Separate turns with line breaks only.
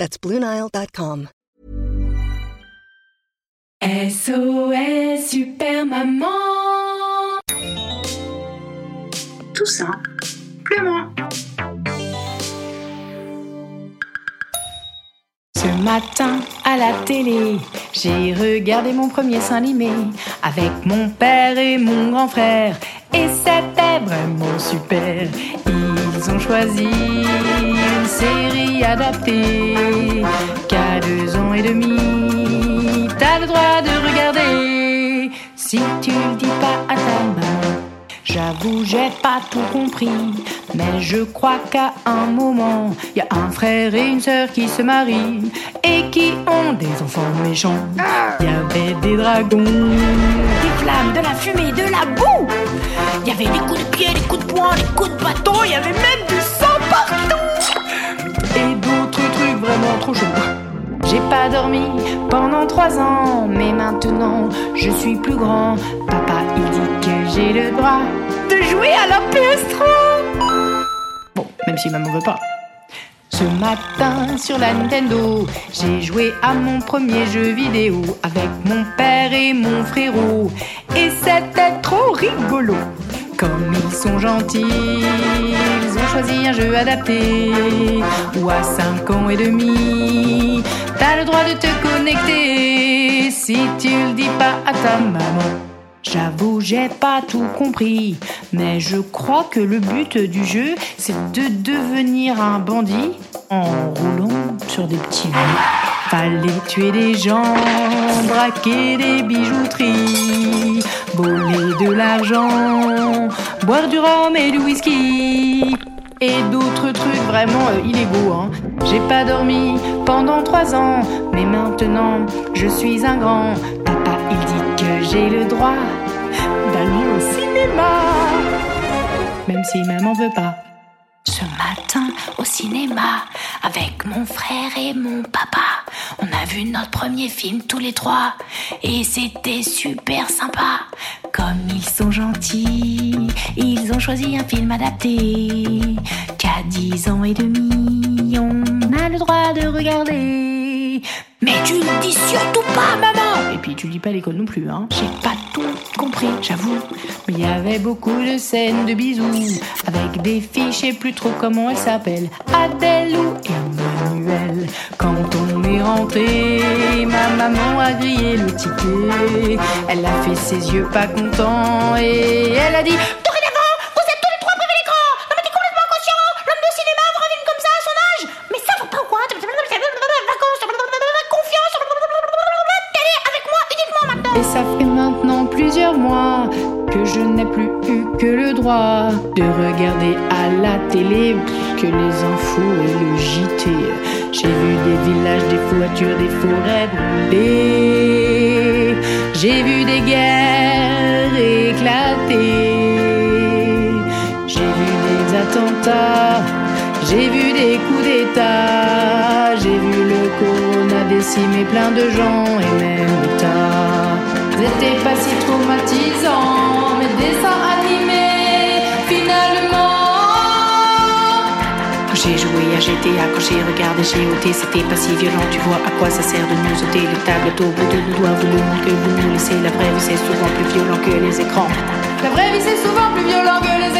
That's BlueNile.com.
SOS Super Maman
Tout simplement.
Ce matin à la télé, j'ai regardé mon premier dessin animé avec mon père et mon grand frère. Et c'était vraiment super. Ils ont choisi une série adaptée qu'à deux ans et demi. T'as le droit de regarder si tu le dis pas à ta maman. J'avoue, j'ai pas tout compris, mais je crois qu'à un moment, y a un frère et une sœur qui se marient et qui ont des enfants méchants. Y avait des dragons, des flammes, de la fumée, de la boue. Des coups de pied, des coups de poing, des coups de bâton, il y avait même du sang partout. Et d'autres trucs vraiment trop chauds. J'ai pas dormi pendant trois ans, mais maintenant je suis plus grand. Papa, il dit que j'ai le droit de jouer à la PS3. Bon, même si maman veut pas. Ce matin sur la Nintendo, j'ai joué à mon premier jeu vidéo avec mon père et mon frérot. Et c'était trop rigolo. Comme ils sont gentils, ils ont choisi un jeu adapté. Ou à 5 ans et demi, t'as le droit de te connecter si tu le dis pas à ta maman. J'avoue, j'ai pas tout compris, mais je crois que le but du jeu, c'est de devenir un bandit en roulant sur des petits vieux. Fallait tuer des gens, braquer des bijouteries, voler de l'argent, boire du rhum et du whisky. Et d'autres trucs vraiment euh, illégaux. Hein. J'ai pas dormi pendant trois ans, mais maintenant je suis un grand. Papa, il dit que j'ai le droit d'aller au cinéma, même si maman veut pas. Ce matin au cinéma, avec mon frère et mon papa, on a vu notre premier film tous les trois et c'était super sympa. Comme ils sont gentils, ils ont choisi un film adapté qu'à 10 ans et demi, on a le droit de regarder. Mais tu le dis surtout pas, maman tu lis pas l'école non plus, hein J'ai pas tout compris, j'avoue. Mais il y avait beaucoup de scènes de bisous avec des filles, je sais plus trop comment elles s'appellent. Adèle ou Emmanuel. Quand on est rentré, ma maman a grillé le ticket. Elle a fait ses yeux pas contents et elle a dit plusieurs mois que je n'ai plus eu que le droit de regarder à la télé que les infos et le JT. J'ai vu des villages, des voitures, des forêts brûlées. J'ai vu des guerres éclater. J'ai vu des attentats. J'ai vu des coups d'état. J'ai vu le corona décimer plein de gens et même l'État. C'était pas si traumatisant, mes dessins animés, finalement. Quand j'ai joué à GTA, quand j'ai regardé GOT, c'était pas si violent. Tu vois à quoi ça sert de nous ôter les tablettes au bout de nos doigts. Vous le monde que vous nous laissez, la vraie vie c'est souvent plus violent que les écrans. La vraie vie c'est souvent plus violent que les écrans.